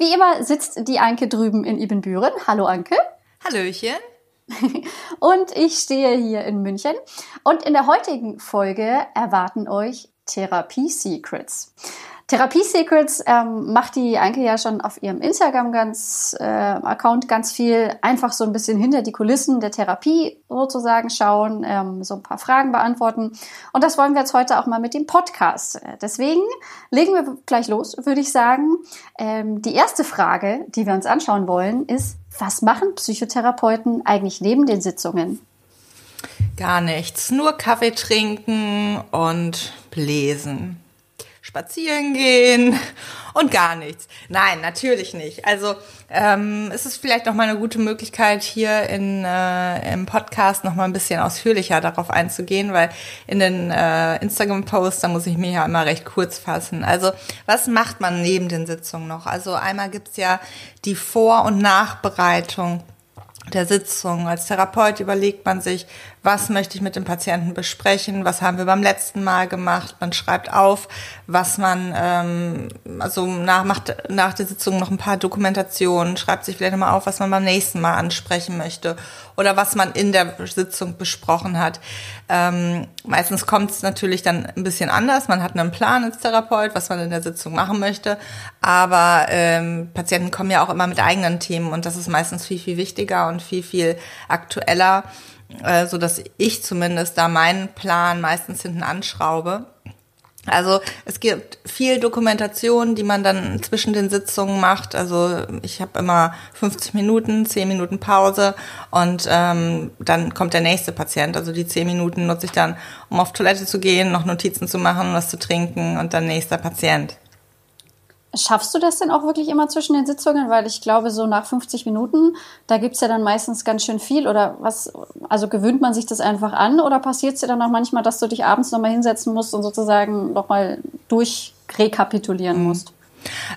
Wie immer sitzt die Anke drüben in Ibbenbüren. Hallo Anke. Hallöchen. und ich stehe hier in München. Und in der heutigen Folge erwarten euch Therapie Secrets. Therapie Secrets ähm, macht die Anke ja schon auf ihrem Instagram ganz äh, ganz viel einfach so ein bisschen hinter die Kulissen der Therapie sozusagen schauen, ähm, so ein paar Fragen beantworten und das wollen wir jetzt heute auch mal mit dem Podcast. Deswegen legen wir gleich los, würde ich sagen. Ähm, die erste Frage, die wir uns anschauen wollen, ist: Was machen Psychotherapeuten eigentlich neben den Sitzungen? Gar nichts, nur Kaffee trinken und lesen spazieren gehen und gar nichts. Nein, natürlich nicht. Also ähm, es ist vielleicht noch mal eine gute Möglichkeit, hier in, äh, im Podcast noch mal ein bisschen ausführlicher darauf einzugehen, weil in den äh, Instagram-Posts, da muss ich mir ja immer recht kurz fassen. Also was macht man neben den Sitzungen noch? Also einmal gibt's ja die Vor- und Nachbereitung der Sitzung. Als Therapeut überlegt man sich, was möchte ich mit dem Patienten besprechen, was haben wir beim letzten Mal gemacht. Man schreibt auf, was man, ähm, also nach, macht nach der Sitzung noch ein paar Dokumentationen, schreibt sich vielleicht nochmal auf, was man beim nächsten Mal ansprechen möchte oder was man in der Sitzung besprochen hat. Ähm, meistens kommt es natürlich dann ein bisschen anders. Man hat einen Plan als Therapeut, was man in der Sitzung machen möchte, aber ähm, Patienten kommen ja auch immer mit eigenen Themen und das ist meistens viel, viel wichtiger und viel, viel aktueller so dass ich zumindest da meinen Plan meistens hinten anschraube. Also es gibt viel Dokumentation, die man dann zwischen den Sitzungen macht. Also ich habe immer 50 Minuten, 10 Minuten Pause und ähm, dann kommt der nächste Patient. Also die 10 Minuten nutze ich dann, um auf Toilette zu gehen, noch Notizen zu machen, was zu trinken und dann nächster Patient. Schaffst du das denn auch wirklich immer zwischen den Sitzungen? Weil ich glaube, so nach 50 Minuten, da gibt's ja dann meistens ganz schön viel. Oder was, also gewöhnt man sich das einfach an oder passiert es dir dann auch manchmal, dass du dich abends nochmal hinsetzen musst und sozusagen nochmal durchrekapitulieren musst?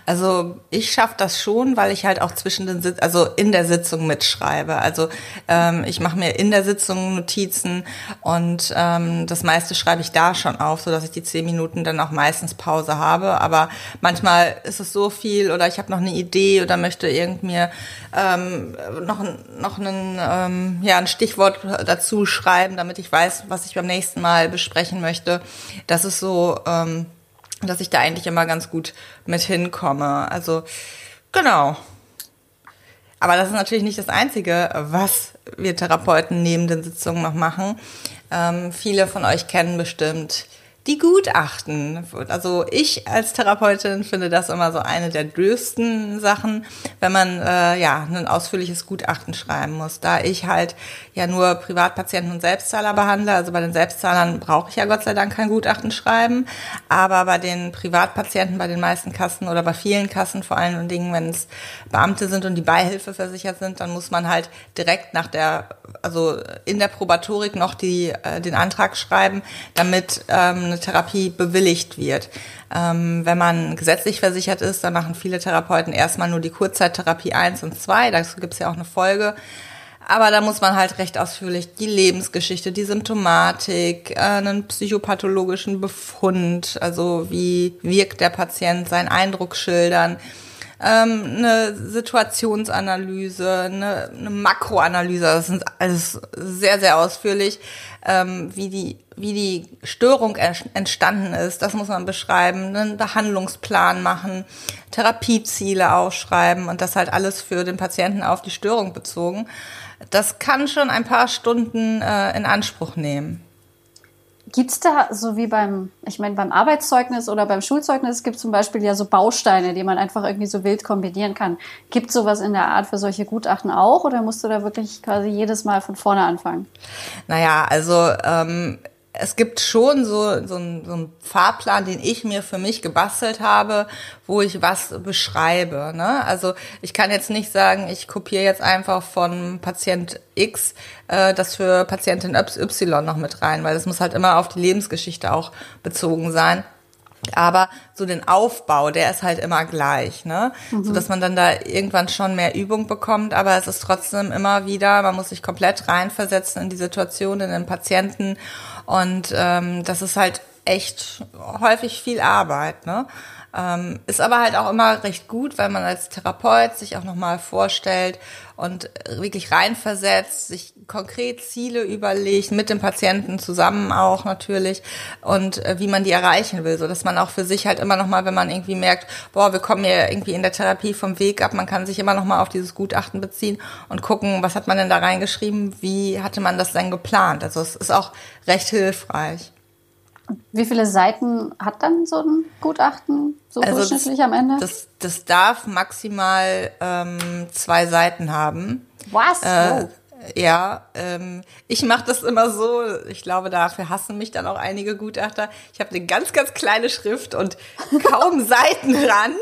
Also ich schaffe das schon, weil ich halt auch zwischen den Sitz also in der Sitzung mitschreibe. Also ähm, ich mache mir in der Sitzung Notizen und ähm, das meiste schreibe ich da schon auf, so dass ich die zehn Minuten dann auch meistens Pause habe. Aber manchmal ist es so viel oder ich habe noch eine Idee oder möchte irgend mir ähm, noch noch einen ähm, ja ein Stichwort dazu schreiben, damit ich weiß, was ich beim nächsten Mal besprechen möchte. Das ist so ähm, dass ich da eigentlich immer ganz gut mit hinkomme. Also genau. Aber das ist natürlich nicht das Einzige, was wir Therapeuten neben den Sitzungen noch machen. Ähm, viele von euch kennen bestimmt die Gutachten. Also ich als Therapeutin finde das immer so eine der größten Sachen, wenn man äh, ja ein ausführliches Gutachten schreiben muss. Da ich halt ja nur Privatpatienten und Selbstzahler behandle, also bei den Selbstzahlern brauche ich ja Gott sei Dank kein Gutachten schreiben, aber bei den Privatpatienten, bei den meisten Kassen oder bei vielen Kassen, vor allen Dingen, wenn es Beamte sind und die Beihilfe versichert sind, dann muss man halt direkt nach der, also in der Probatorik noch die äh, den Antrag schreiben, damit ähm, eine Therapie bewilligt wird. Ähm, wenn man gesetzlich versichert ist, dann machen viele Therapeuten erstmal nur die Kurzzeittherapie 1 und 2. Dazu gibt es ja auch eine Folge. Aber da muss man halt recht ausführlich die Lebensgeschichte, die Symptomatik, äh, einen psychopathologischen Befund, also wie wirkt der Patient, seinen Eindruck schildern, ähm, eine Situationsanalyse, eine, eine Makroanalyse, das sind alles sehr, sehr ausführlich, ähm, wie die wie die Störung entstanden ist, das muss man beschreiben, einen Behandlungsplan machen, Therapieziele aufschreiben und das halt alles für den Patienten auf die Störung bezogen. Das kann schon ein paar Stunden äh, in Anspruch nehmen. Gibt es da, so wie beim, ich meine, beim Arbeitszeugnis oder beim Schulzeugnis gibt es zum Beispiel ja so Bausteine, die man einfach irgendwie so wild kombinieren kann. Gibt sowas in der Art für solche Gutachten auch oder musst du da wirklich quasi jedes Mal von vorne anfangen? Naja, also ähm, es gibt schon so, so, einen, so einen Fahrplan, den ich mir für mich gebastelt habe, wo ich was beschreibe. Ne? Also ich kann jetzt nicht sagen, ich kopiere jetzt einfach von Patient X äh, das für Patientin Y noch mit rein, weil das muss halt immer auf die Lebensgeschichte auch bezogen sein. Aber so den Aufbau, der ist halt immer gleich, ne? Mhm. So dass man dann da irgendwann schon mehr Übung bekommt, aber es ist trotzdem immer wieder, man muss sich komplett reinversetzen in die Situation, in den Patienten. Und ähm, das ist halt echt häufig viel Arbeit, ne? Ähm, ist aber halt auch immer recht gut, weil man als Therapeut sich auch nochmal vorstellt und wirklich reinversetzt, sich konkret Ziele überlegt, mit dem Patienten zusammen auch natürlich und äh, wie man die erreichen will, so dass man auch für sich halt immer nochmal, wenn man irgendwie merkt, boah, wir kommen ja irgendwie in der Therapie vom Weg ab, man kann sich immer nochmal auf dieses Gutachten beziehen und gucken, was hat man denn da reingeschrieben, wie hatte man das denn geplant. Also es ist auch recht hilfreich. Wie viele Seiten hat dann so ein Gutachten so also durchschnittlich das, am Ende? Das, das darf maximal ähm, zwei Seiten haben. Was? Äh, oh. Ja, ähm, ich mache das immer so. Ich glaube, dafür hassen mich dann auch einige Gutachter. Ich habe eine ganz, ganz kleine Schrift und kaum Seitenrand.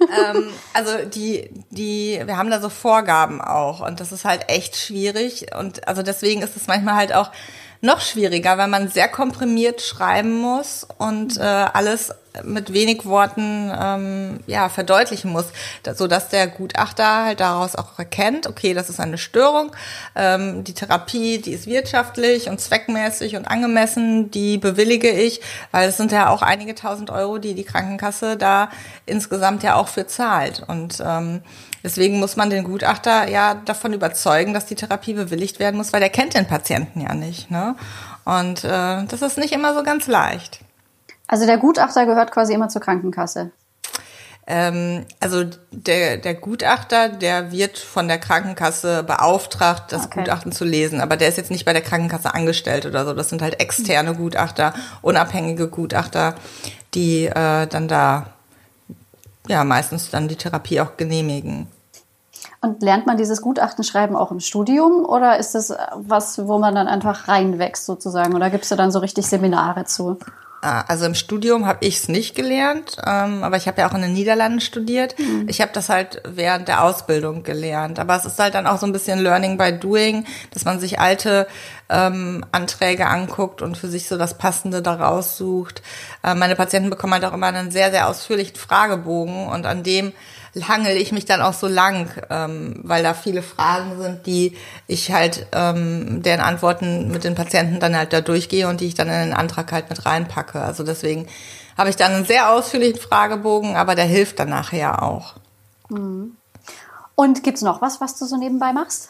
ähm, also die, die, wir haben da so Vorgaben auch und das ist halt echt schwierig und also deswegen ist es manchmal halt auch noch schwieriger, weil man sehr komprimiert schreiben muss und äh, alles mit wenig Worten ähm, ja verdeutlichen muss, so dass der Gutachter halt daraus auch erkennt, okay, das ist eine Störung, ähm, die Therapie, die ist wirtschaftlich und zweckmäßig und angemessen, die bewillige ich, weil es sind ja auch einige tausend Euro, die die Krankenkasse da insgesamt ja auch für zahlt und ähm, Deswegen muss man den Gutachter ja davon überzeugen, dass die Therapie bewilligt werden muss, weil der kennt den Patienten ja nicht. Ne? Und äh, das ist nicht immer so ganz leicht. Also der Gutachter gehört quasi immer zur Krankenkasse. Ähm, also der, der Gutachter, der wird von der Krankenkasse beauftragt, das okay. Gutachten zu lesen. Aber der ist jetzt nicht bei der Krankenkasse angestellt oder so. Das sind halt externe Gutachter, unabhängige Gutachter, die äh, dann da ja meistens dann die Therapie auch genehmigen. Und lernt man dieses Gutachtenschreiben auch im Studium oder ist das was, wo man dann einfach reinwächst sozusagen? Oder gibt es da dann so richtig Seminare zu? Ah, also im Studium habe ich es nicht gelernt, ähm, aber ich habe ja auch in den Niederlanden studiert. Mhm. Ich habe das halt während der Ausbildung gelernt. Aber es ist halt dann auch so ein bisschen Learning by Doing, dass man sich alte ähm, Anträge anguckt und für sich so das Passende daraus sucht. Äh, meine Patienten bekommen halt auch immer einen sehr, sehr ausführlichen Fragebogen und an dem hangel ich mich dann auch so lang, ähm, weil da viele Fragen sind, die ich halt, ähm, deren Antworten mit den Patienten dann halt da durchgehe und die ich dann in den Antrag halt mit reinpacke. Also deswegen habe ich dann einen sehr ausführlichen Fragebogen, aber der hilft dann nachher auch. Mhm. Und gibt's noch was, was du so nebenbei machst?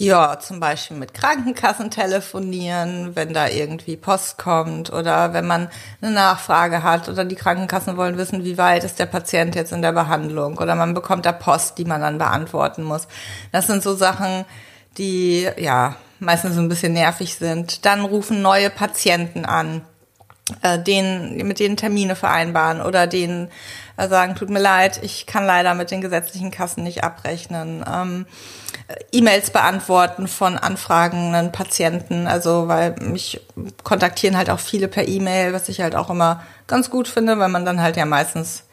Ja, zum Beispiel mit Krankenkassen telefonieren, wenn da irgendwie Post kommt oder wenn man eine Nachfrage hat oder die Krankenkassen wollen wissen, wie weit ist der Patient jetzt in der Behandlung oder man bekommt da Post, die man dann beantworten muss. Das sind so Sachen, die ja meistens so ein bisschen nervig sind. Dann rufen neue Patienten an, äh, denen, mit denen Termine vereinbaren oder denen sagen, tut mir leid, ich kann leider mit den gesetzlichen Kassen nicht abrechnen. Ähm, E-Mails beantworten von anfragenden Patienten, also weil mich kontaktieren halt auch viele per E-Mail, was ich halt auch immer ganz gut finde, weil man dann halt ja meistens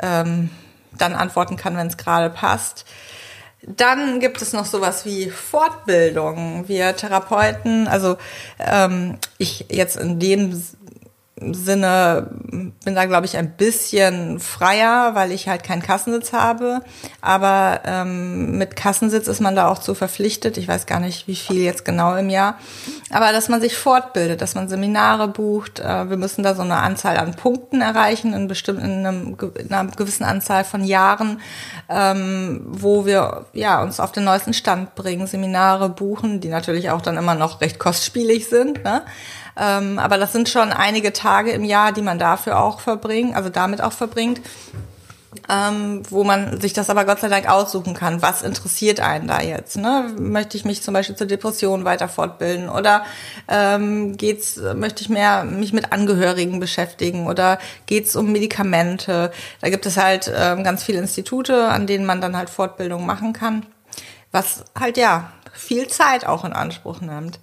ähm, dann antworten kann, wenn es gerade passt. Dann gibt es noch sowas wie Fortbildung. Wir Therapeuten, also ähm, ich jetzt in dem Sinne bin da, glaube ich, ein bisschen freier, weil ich halt keinen Kassensitz habe. Aber ähm, mit Kassensitz ist man da auch zu verpflichtet. Ich weiß gar nicht, wie viel jetzt genau im Jahr. Aber dass man sich fortbildet, dass man Seminare bucht. Äh, wir müssen da so eine Anzahl an Punkten erreichen, in, bestimmten, in, einem, in einer gewissen Anzahl von Jahren, ähm, wo wir ja uns auf den neuesten Stand bringen, Seminare buchen, die natürlich auch dann immer noch recht kostspielig sind. Ne? Ähm, aber das sind schon einige Tage im Jahr, die man dafür auch verbringt, also damit auch verbringt. Ähm, wo man sich das aber Gott sei Dank aussuchen kann. Was interessiert einen da jetzt? Ne? Möchte ich mich zum Beispiel zur Depression weiter fortbilden oder ähm, geht's, möchte ich mehr mich mit Angehörigen beschäftigen oder geht's um Medikamente? Da gibt es halt ähm, ganz viele Institute, an denen man dann halt Fortbildung machen kann, was halt ja viel Zeit auch in Anspruch nimmt.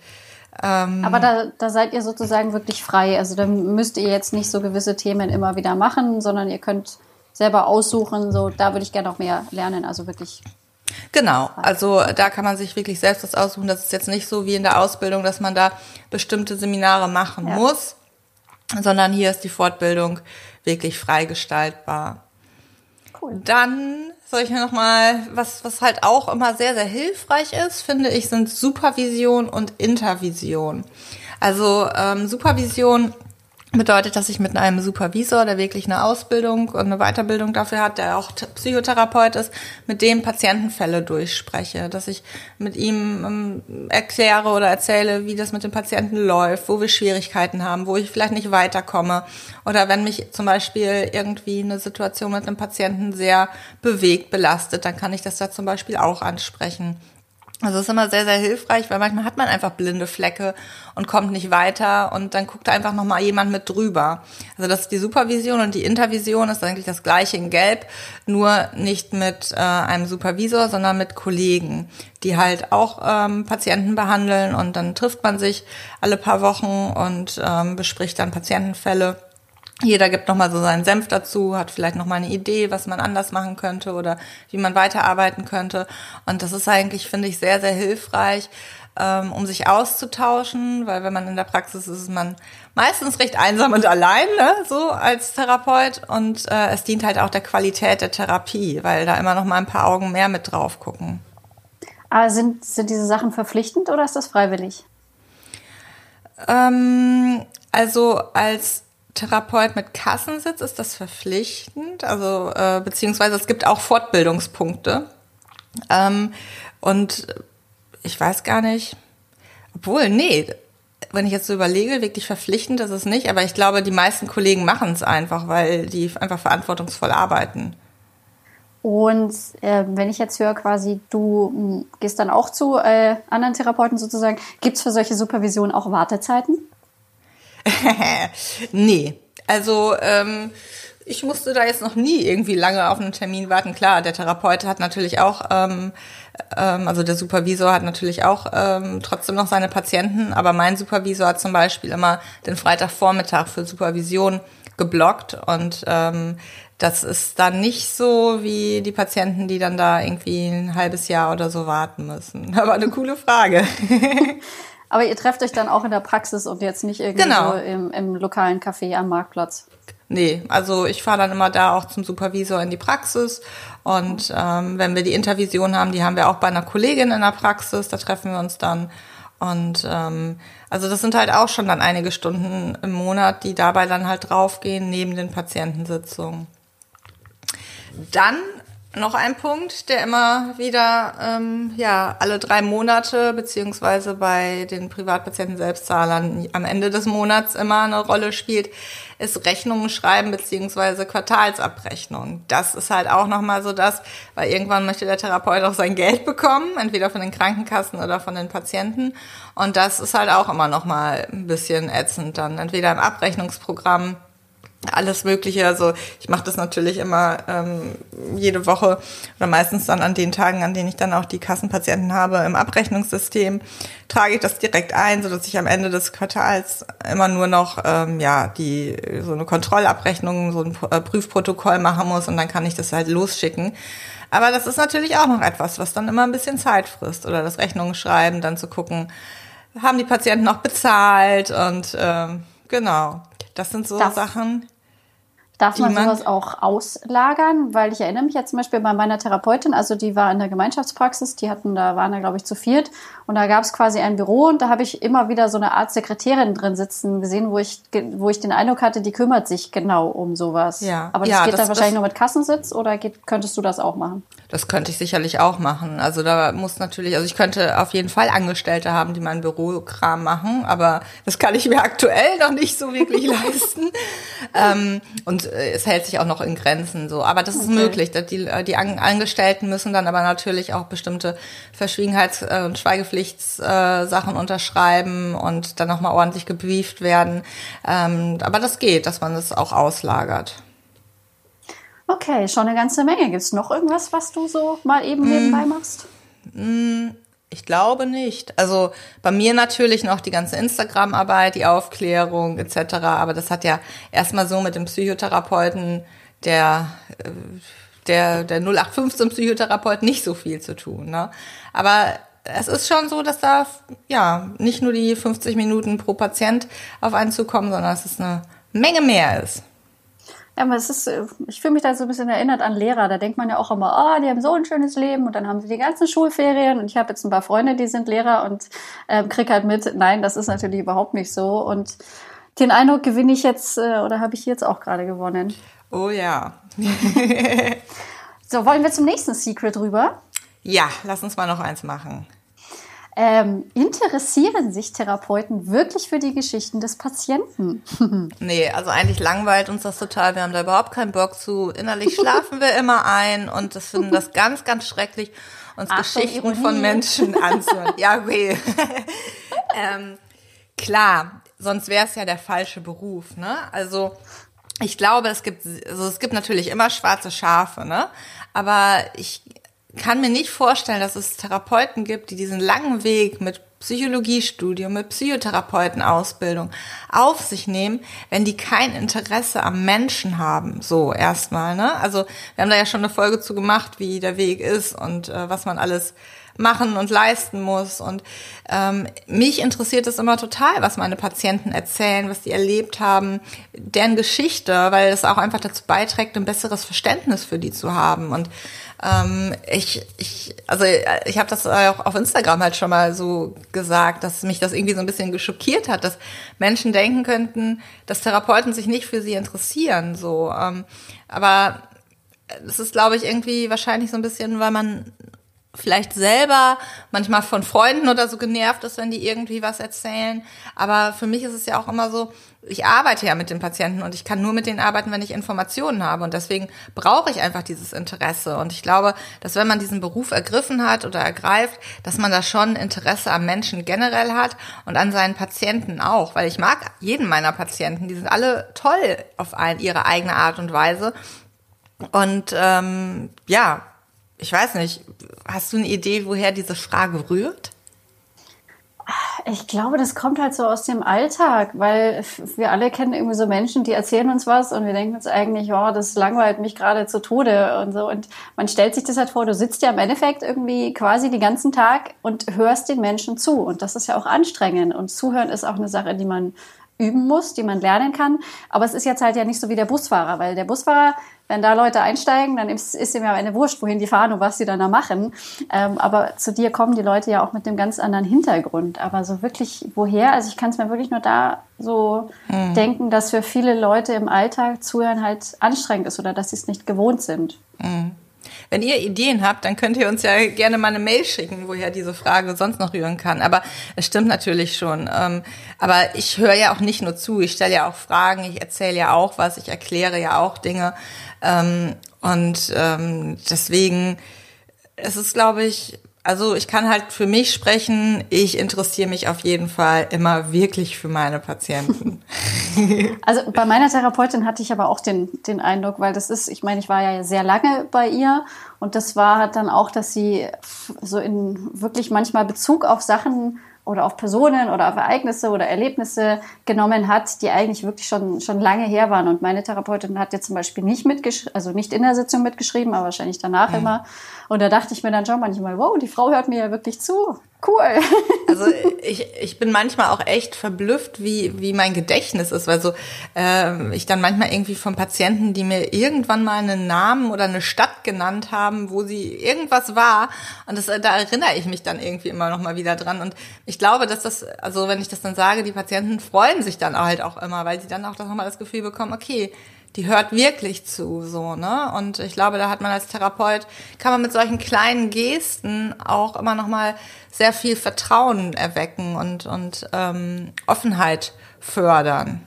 Ähm, Aber da, da seid ihr sozusagen wirklich frei. Also da müsst ihr jetzt nicht so gewisse Themen immer wieder machen, sondern ihr könnt selber aussuchen, so da würde ich gerne noch mehr lernen. Also wirklich Genau, also da kann man sich wirklich selbst das aussuchen. Das ist jetzt nicht so wie in der Ausbildung, dass man da bestimmte Seminare machen ja. muss, sondern hier ist die Fortbildung wirklich freigestaltbar. Cool. Dann soll ich mir noch mal was was halt auch immer sehr sehr hilfreich ist, finde ich, sind Supervision und Intervision. Also ähm, Supervision bedeutet, dass ich mit einem Supervisor, der wirklich eine Ausbildung und eine Weiterbildung dafür hat, der auch Psychotherapeut ist, mit dem Patientenfälle durchspreche, dass ich mit ihm ähm, erkläre oder erzähle, wie das mit dem Patienten läuft, wo wir Schwierigkeiten haben, wo ich vielleicht nicht weiterkomme oder wenn mich zum Beispiel irgendwie eine Situation mit einem Patienten sehr bewegt, belastet, dann kann ich das da zum Beispiel auch ansprechen. Also es ist immer sehr, sehr hilfreich, weil manchmal hat man einfach blinde Flecke und kommt nicht weiter und dann guckt einfach nochmal jemand mit drüber. Also das ist die Supervision und die Intervision ist eigentlich das gleiche in Gelb, nur nicht mit äh, einem Supervisor, sondern mit Kollegen, die halt auch ähm, Patienten behandeln und dann trifft man sich alle paar Wochen und ähm, bespricht dann Patientenfälle jeder gibt nochmal so seinen Senf dazu, hat vielleicht nochmal eine Idee, was man anders machen könnte oder wie man weiterarbeiten könnte. Und das ist eigentlich, finde ich, sehr, sehr hilfreich, ähm, um sich auszutauschen, weil wenn man in der Praxis ist, ist man meistens recht einsam und allein, ne, so als Therapeut. Und äh, es dient halt auch der Qualität der Therapie, weil da immer noch mal ein paar Augen mehr mit drauf gucken. Aber sind, sind diese Sachen verpflichtend oder ist das freiwillig? Ähm, also als Therapeut mit Kassensitz ist das verpflichtend, also äh, beziehungsweise es gibt auch Fortbildungspunkte. Ähm, und ich weiß gar nicht, obwohl, nee, wenn ich jetzt so überlege, wirklich verpflichtend ist es nicht, aber ich glaube, die meisten Kollegen machen es einfach, weil die einfach verantwortungsvoll arbeiten. Und äh, wenn ich jetzt höre, quasi, du hm, gehst dann auch zu äh, anderen Therapeuten sozusagen, gibt es für solche Supervisionen auch Wartezeiten? nee, also ähm, ich musste da jetzt noch nie irgendwie lange auf einen Termin warten. Klar, der Therapeut hat natürlich auch, ähm, ähm, also der Supervisor hat natürlich auch ähm, trotzdem noch seine Patienten, aber mein Supervisor hat zum Beispiel immer den Freitagvormittag für Supervision geblockt und ähm, das ist dann nicht so wie die Patienten, die dann da irgendwie ein halbes Jahr oder so warten müssen. Aber eine coole Frage. Aber ihr trefft euch dann auch in der Praxis und jetzt nicht irgendwie genau. im, im lokalen Café am Marktplatz. Nee, also ich fahre dann immer da auch zum Supervisor in die Praxis und ähm, wenn wir die Intervision haben, die haben wir auch bei einer Kollegin in der Praxis, da treffen wir uns dann und ähm, also das sind halt auch schon dann einige Stunden im Monat, die dabei dann halt draufgehen neben den Patientensitzungen. Dann noch ein Punkt, der immer wieder ähm, ja alle drei Monate beziehungsweise bei den Privatpatienten Selbstzahlern am Ende des Monats immer eine Rolle spielt, ist Rechnungen schreiben beziehungsweise Quartalsabrechnung. Das ist halt auch noch mal so das, weil irgendwann möchte der Therapeut auch sein Geld bekommen, entweder von den Krankenkassen oder von den Patienten. Und das ist halt auch immer noch mal ein bisschen ätzend dann, entweder im Abrechnungsprogramm alles Mögliche. Also ich mache das natürlich immer ähm, jede Woche oder meistens dann an den Tagen, an denen ich dann auch die Kassenpatienten habe im Abrechnungssystem, trage ich das direkt ein, so dass ich am Ende des Quartals immer nur noch ähm, ja die so eine Kontrollabrechnung, so ein äh, Prüfprotokoll machen muss und dann kann ich das halt losschicken. Aber das ist natürlich auch noch etwas, was dann immer ein bisschen Zeit frisst oder das Rechnungen schreiben, dann zu gucken, haben die Patienten noch bezahlt und ähm, genau. Das sind so das, Sachen. Darf man sowas auch auslagern? Weil ich erinnere mich jetzt zum Beispiel bei meiner Therapeutin, also die war in der Gemeinschaftspraxis, die hatten, da waren da glaube ich zu viert und da gab es quasi ein Büro und da habe ich immer wieder so eine Art Sekretärin drin sitzen gesehen, wo ich, wo ich den Eindruck hatte, die kümmert sich genau um sowas. Ja. Aber das ja, geht das, dann wahrscheinlich nur mit Kassensitz oder geht, könntest du das auch machen? Das könnte ich sicherlich auch machen. Also da muss natürlich, also ich könnte auf jeden Fall Angestellte haben, die mein Bürokram machen, aber das kann ich mir aktuell noch nicht so wirklich leisten. Ähm, und äh, es hält sich auch noch in Grenzen so. Aber das ist okay. möglich. Die, äh, die Angestellten müssen dann aber natürlich auch bestimmte Verschwiegenheits- äh, und Schweigepflichtssachen unterschreiben und dann nochmal ordentlich gebrieft werden. Ähm, aber das geht, dass man das auch auslagert. Okay, schon eine ganze Menge. Gibt es noch irgendwas, was du so mal eben mm. nebenbei machst? Mm, Ich glaube nicht. Also bei mir natürlich noch die ganze Instagram-Arbeit, die Aufklärung etc. Aber das hat ja erstmal so mit dem Psychotherapeuten, der äh, der der 0815 Psychotherapeut nicht so viel zu tun. Ne? Aber es ist schon so, dass da ja nicht nur die 50 Minuten pro Patient auf einen zukommen, sondern dass es eine Menge mehr ist. Ja, aber es ist, ich fühle mich da so ein bisschen erinnert an Lehrer. Da denkt man ja auch immer, oh, die haben so ein schönes Leben und dann haben sie die ganzen Schulferien. Und ich habe jetzt ein paar Freunde, die sind Lehrer und äh, krieg halt mit, nein, das ist natürlich überhaupt nicht so. Und den Eindruck gewinne ich jetzt äh, oder habe ich jetzt auch gerade gewonnen. Oh ja. so, wollen wir zum nächsten Secret rüber? Ja, lass uns mal noch eins machen. Ähm, interessieren sich Therapeuten wirklich für die Geschichten des Patienten? nee, also eigentlich langweilt uns das total. Wir haben da überhaupt keinen Bock zu. Innerlich schlafen wir immer ein und das finden das ganz, ganz schrecklich, uns Achtung, Geschichten von Menschen anzuhören. ja, okay. ähm, klar, sonst wäre es ja der falsche Beruf, ne? Also ich glaube, es gibt, also es gibt natürlich immer schwarze Schafe, ne? Aber ich kann mir nicht vorstellen, dass es Therapeuten gibt, die diesen langen Weg mit Psychologiestudium, mit Psychotherapeutenausbildung auf sich nehmen, wenn die kein Interesse am Menschen haben. So erstmal, ne? Also wir haben da ja schon eine Folge zu gemacht, wie der Weg ist und äh, was man alles machen und leisten muss. Und ähm, mich interessiert es immer total, was meine Patienten erzählen, was die erlebt haben, deren Geschichte, weil es auch einfach dazu beiträgt, ein besseres Verständnis für die zu haben. Und ähm, ich, ich, also ich habe das auch auf Instagram halt schon mal so gesagt, dass mich das irgendwie so ein bisschen geschockiert hat, dass Menschen denken könnten, dass Therapeuten sich nicht für sie interessieren. So, ähm, aber es ist, glaube ich, irgendwie wahrscheinlich so ein bisschen, weil man vielleicht selber manchmal von Freunden oder so genervt ist, wenn die irgendwie was erzählen. Aber für mich ist es ja auch immer so, ich arbeite ja mit den Patienten und ich kann nur mit denen arbeiten, wenn ich Informationen habe. Und deswegen brauche ich einfach dieses Interesse. Und ich glaube, dass wenn man diesen Beruf ergriffen hat oder ergreift, dass man da schon Interesse am Menschen generell hat und an seinen Patienten auch. Weil ich mag jeden meiner Patienten. Die sind alle toll auf ihre eigene Art und Weise. Und ähm, ja, ich weiß nicht, hast du eine Idee, woher diese Frage rührt? Ich glaube, das kommt halt so aus dem Alltag, weil wir alle kennen irgendwie so Menschen, die erzählen uns was und wir denken uns eigentlich, oh, das langweilt mich gerade zu Tode und so. Und man stellt sich das halt vor, du sitzt ja im Endeffekt irgendwie quasi den ganzen Tag und hörst den Menschen zu. Und das ist ja auch anstrengend. Und zuhören ist auch eine Sache, die man üben muss, die man lernen kann. Aber es ist jetzt halt ja nicht so wie der Busfahrer, weil der Busfahrer, wenn da Leute einsteigen, dann ist, ist ihm ja eine Wurscht, wohin die fahren und was sie dann da machen. Ähm, aber zu dir kommen die Leute ja auch mit einem ganz anderen Hintergrund. Aber so wirklich, woher? Also ich kann es mir wirklich nur da so mhm. denken, dass für viele Leute im Alltag zuhören halt anstrengend ist oder dass sie es nicht gewohnt sind. Mhm. Wenn ihr Ideen habt, dann könnt ihr uns ja gerne mal eine Mail schicken, woher diese Frage sonst noch rühren kann. Aber es stimmt natürlich schon. Ähm, aber ich höre ja auch nicht nur zu, ich stelle ja auch Fragen, ich erzähle ja auch was, ich erkläre ja auch Dinge. Ähm, und ähm, deswegen, es ist, glaube ich, also ich kann halt für mich sprechen, ich interessiere mich auf jeden Fall immer wirklich für meine Patienten. Also bei meiner Therapeutin hatte ich aber auch den, den Eindruck, weil das ist, ich meine, ich war ja sehr lange bei ihr und das war halt dann auch, dass sie so in wirklich manchmal Bezug auf Sachen oder auf Personen oder auf Ereignisse oder Erlebnisse genommen hat, die eigentlich wirklich schon, schon lange her waren. Und meine Therapeutin hat jetzt zum Beispiel nicht mitgeschrieben, also nicht in der Sitzung mitgeschrieben, aber wahrscheinlich danach mhm. immer. Und da dachte ich mir dann schon manchmal, wow, die Frau hört mir ja wirklich zu. Cool. Also ich, ich bin manchmal auch echt verblüfft, wie, wie mein Gedächtnis ist, weil so äh, ich dann manchmal irgendwie von Patienten, die mir irgendwann mal einen Namen oder eine Stadt genannt haben, wo sie irgendwas war. Und das, da erinnere ich mich dann irgendwie immer noch mal wieder dran. Und ich glaube, dass das, also wenn ich das dann sage, die Patienten freuen sich dann halt auch immer, weil sie dann auch noch mal das Gefühl bekommen, okay, die hört wirklich zu, so, ne? Und ich glaube, da hat man als Therapeut, kann man mit solchen kleinen Gesten auch immer noch mal sehr viel Vertrauen erwecken und, und ähm, Offenheit fördern.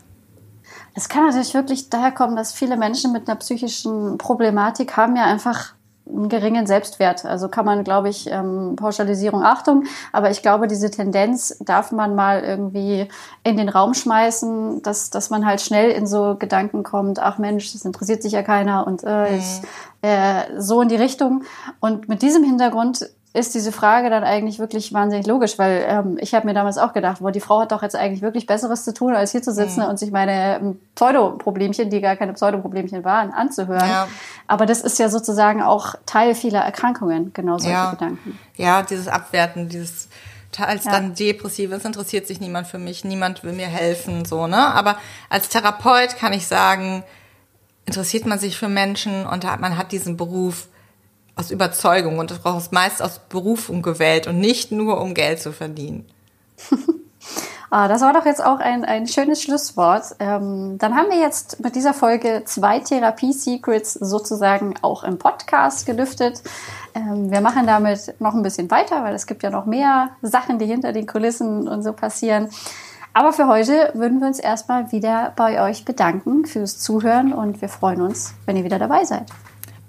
Es kann natürlich wirklich daher kommen, dass viele Menschen mit einer psychischen Problematik haben ja einfach einen geringen Selbstwert. Also kann man, glaube ich, ähm, Pauschalisierung, Achtung, aber ich glaube, diese Tendenz darf man mal irgendwie in den Raum schmeißen, dass, dass man halt schnell in so Gedanken kommt, ach Mensch, das interessiert sich ja keiner und äh, mhm. ich, äh, so in die Richtung. Und mit diesem Hintergrund ist diese Frage dann eigentlich wirklich wahnsinnig logisch, weil ähm, ich habe mir damals auch gedacht, boah, die Frau hat doch jetzt eigentlich wirklich Besseres zu tun, als hier zu sitzen mhm. und sich meine ähm, Pseudoproblemchen, die gar keine Pseudoproblemchen waren, anzuhören. Ja. Aber das ist ja sozusagen auch Teil vieler Erkrankungen, genau solche ja. Gedanken. Ja, dieses Abwerten, dieses als ja. dann depressiv ist, interessiert sich niemand für mich, niemand will mir helfen, so, ne? Aber als Therapeut kann ich sagen, interessiert man sich für Menschen und man hat diesen Beruf aus Überzeugung und das meist aus Berufung gewählt und nicht nur um Geld zu verdienen. ah, das war doch jetzt auch ein, ein schönes Schlusswort. Ähm, dann haben wir jetzt mit dieser Folge zwei Therapie-Secrets sozusagen auch im Podcast gelüftet. Ähm, wir machen damit noch ein bisschen weiter, weil es gibt ja noch mehr Sachen, die hinter den Kulissen und so passieren. Aber für heute würden wir uns erstmal wieder bei euch bedanken fürs Zuhören und wir freuen uns, wenn ihr wieder dabei seid.